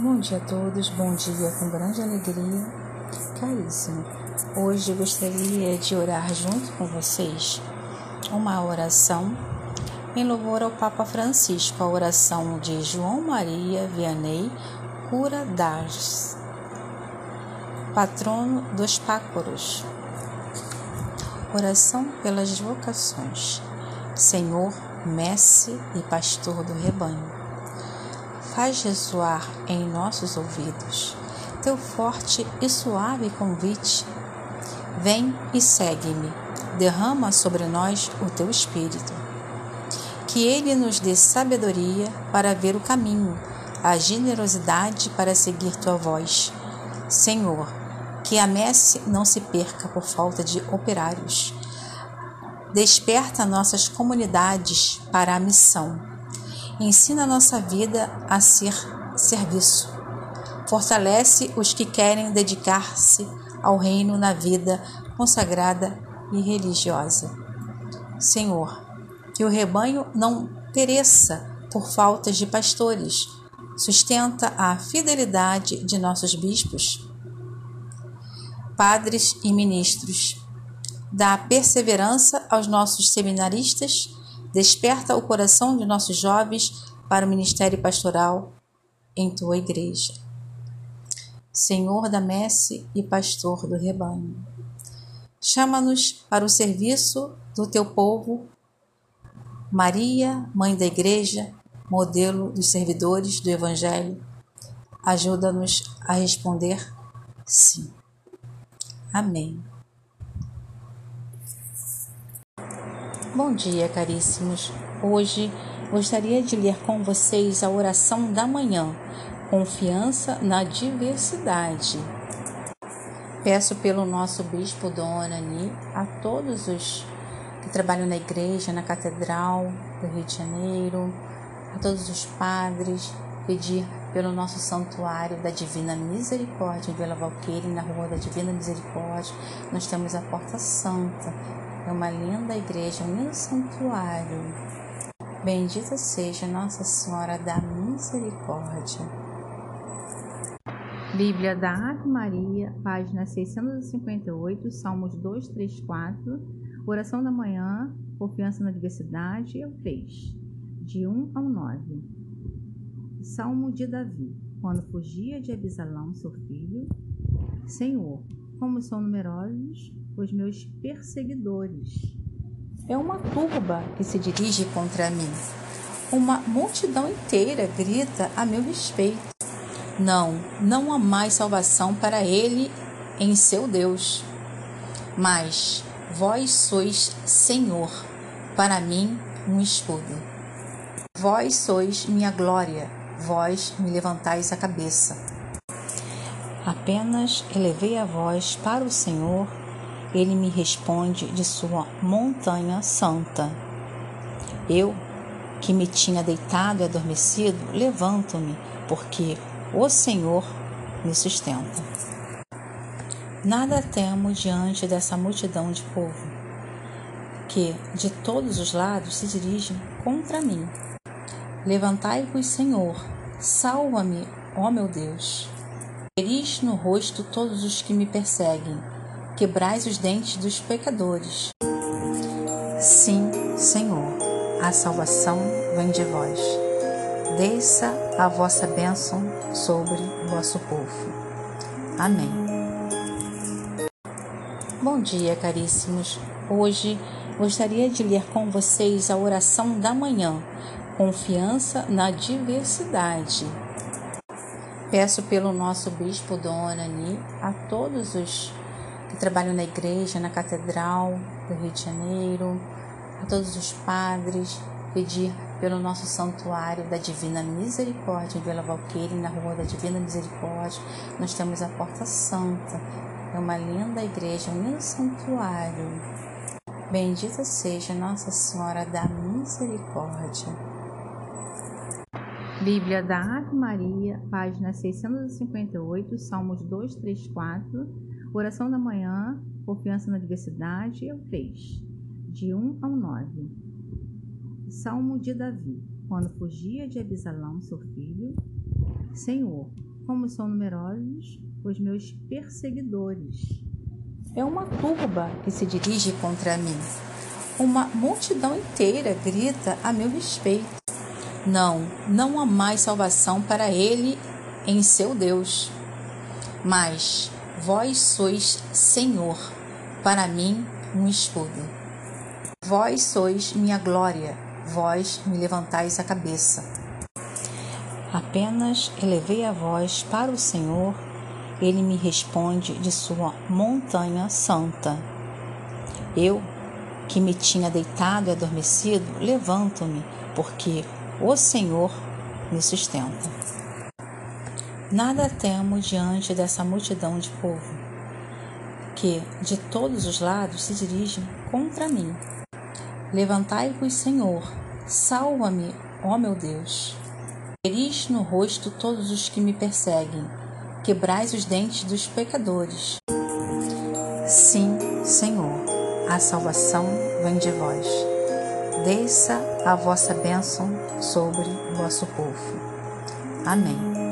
Bom dia a todos, bom dia com grande alegria. Caríssimo, hoje gostaria de orar junto com vocês uma oração em louvor ao Papa Francisco, a oração de João Maria Vianney Cura das, patrono dos pácoros. Oração pelas vocações. Senhor, mestre e pastor do rebanho faz ressoar em nossos ouvidos teu forte e suave convite. Vem e segue-me, derrama sobre nós o teu espírito. Que ele nos dê sabedoria para ver o caminho, a generosidade para seguir tua voz. Senhor, que a messe não se perca por falta de operários. Desperta nossas comunidades para a missão Ensina a nossa vida a ser serviço. Fortalece os que querem dedicar-se ao reino na vida consagrada e religiosa. Senhor, que o rebanho não pereça por faltas de pastores. Sustenta a fidelidade de nossos bispos, padres e ministros. Dá perseverança aos nossos seminaristas Desperta o coração de nossos jovens para o ministério pastoral em tua igreja. Senhor da messe e pastor do rebanho. Chama-nos para o serviço do teu povo. Maria, mãe da igreja, modelo dos servidores do evangelho, ajuda-nos a responder sim. Amém. Bom dia, caríssimos. Hoje gostaria de ler com vocês a oração da manhã, Confiança na Diversidade. Peço pelo nosso Bispo Dom Anani a todos os que trabalham na igreja, na Catedral do Rio de Janeiro, a todos os padres, pedir pelo nosso santuário da Divina Misericórdia em Vila Valqueire, na Rua da Divina Misericórdia. Nós temos a Porta Santa, é uma linda igreja, lindo santuário. Bendita seja Nossa Senhora da Misericórdia. Bíblia da Ave Maria, página 658, Salmos 2, 3, 4, Oração da Manhã, Confiança na Diversidade, é o 3, de 1 ao 9. Salmo de Davi, quando fugia de Abisalão, seu filho, Senhor, como são numerosos os meus perseguidores. É uma turba que se dirige contra mim. Uma multidão inteira grita a meu respeito. Não, não há mais salvação para ele em seu Deus. Mas vós sois Senhor, para mim um escudo. Vós sois minha glória, vós me levantais a cabeça. Apenas elevei a voz para o Senhor ele me responde de sua montanha santa. Eu, que me tinha deitado e adormecido, levanto-me, porque o Senhor me sustenta. Nada temo diante dessa multidão de povo, que de todos os lados se dirigem contra mim. Levantai-vos, Senhor, salva-me, ó meu Deus. Feris no rosto todos os que me perseguem quebrais os dentes dos pecadores. Sim, Senhor, a salvação vem de vós. Desça a vossa bênção sobre o vosso povo. Amém. Bom dia, caríssimos. Hoje gostaria de ler com vocês a oração da manhã, Confiança na Diversidade. Peço pelo nosso Bispo Dom Anani a todos os que trabalham na igreja, na Catedral do Rio de Janeiro, a todos os padres, pedir pelo nosso santuário da Divina Misericórdia em Vila Valqueire, na Rua da Divina Misericórdia. Nós temos a Porta Santa, é uma linda igreja, um lindo santuário. Bendita seja Nossa Senhora da Misericórdia. Bíblia da Ave Maria, página 658, Salmos 2, 3, 4 Oração da manhã, confiança na diversidade, é o 3, de 1 ao 9. Salmo de Davi, quando fugia de Abisalão, seu filho, Senhor, como são numerosos os meus perseguidores. É uma turba que se dirige contra mim. Uma multidão inteira grita a meu respeito. Não, não há mais salvação para ele em seu Deus. Mas vós sois Senhor, para mim um escudo. Vós sois minha glória, vós me levantais a cabeça. Apenas elevei a voz para o Senhor, ele me responde de sua montanha santa. Eu, que me tinha deitado e adormecido, levanto-me, porque o Senhor me sustenta. Nada temo diante dessa multidão de povo, que de todos os lados se dirigem contra mim. Levantai-vos, Senhor, salva-me, ó meu Deus. Feris no rosto todos os que me perseguem, quebrais os dentes dos pecadores. Sim, Senhor, a salvação vem de vós. Desça a vossa bênção sobre o vosso povo. Amém.